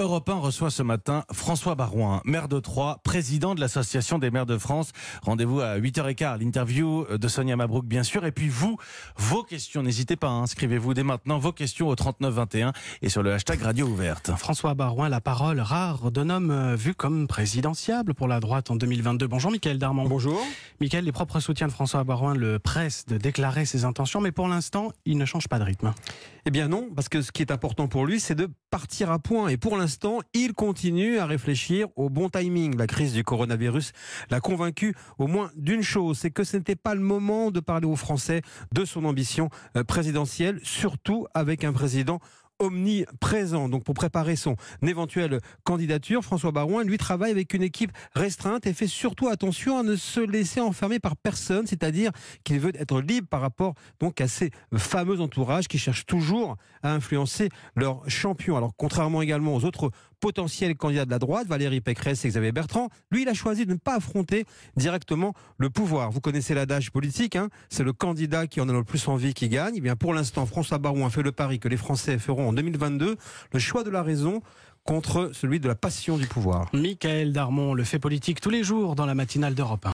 Europe 1 reçoit ce matin François Barouin, maire de Troyes, président de l'Association des maires de France. Rendez-vous à 8h15, l'interview de Sonia Mabrouk bien sûr. Et puis vous, vos questions, n'hésitez pas, hein. inscrivez-vous dès maintenant vos questions au 3921 et sur le hashtag Radio Ouverte. François Barouin, la parole rare d'un homme euh, vu comme présidentiable pour la droite en 2022. Bonjour Michael Darmon. Bonjour. Michael, les propres soutiens de François Barouin le pressent de déclarer ses intentions, mais pour l'instant, il ne change pas de rythme. Eh bien non, parce que ce qui est important pour lui, c'est de partir à point. Et pour l'instant, il continue à réfléchir au bon timing. La crise du coronavirus l'a convaincu au moins d'une chose, c'est que ce n'était pas le moment de parler aux Français de son ambition euh, présidentielle, surtout avec un président omniprésent. Donc pour préparer son éventuelle candidature, François Barouin, lui, travaille avec une équipe restreinte et fait surtout attention à ne se laisser enfermer par personne, c'est-à-dire qu'il veut être libre par rapport donc à ces fameux entourages qui cherchent toujours à influencer leur champion. Alors contrairement également aux autres potentiels candidats de la droite, Valérie Pécresse et Xavier Bertrand, lui, il a choisi de ne pas affronter directement le pouvoir. Vous connaissez l'adage politique, hein c'est le candidat qui en a le plus envie qui gagne. Eh bien pour l'instant, François Barouin fait le pari que les Français feront en 2022 le choix de la raison contre celui de la passion du pouvoir. Michael Darmon, le fait politique tous les jours dans la matinale d'Europe 1.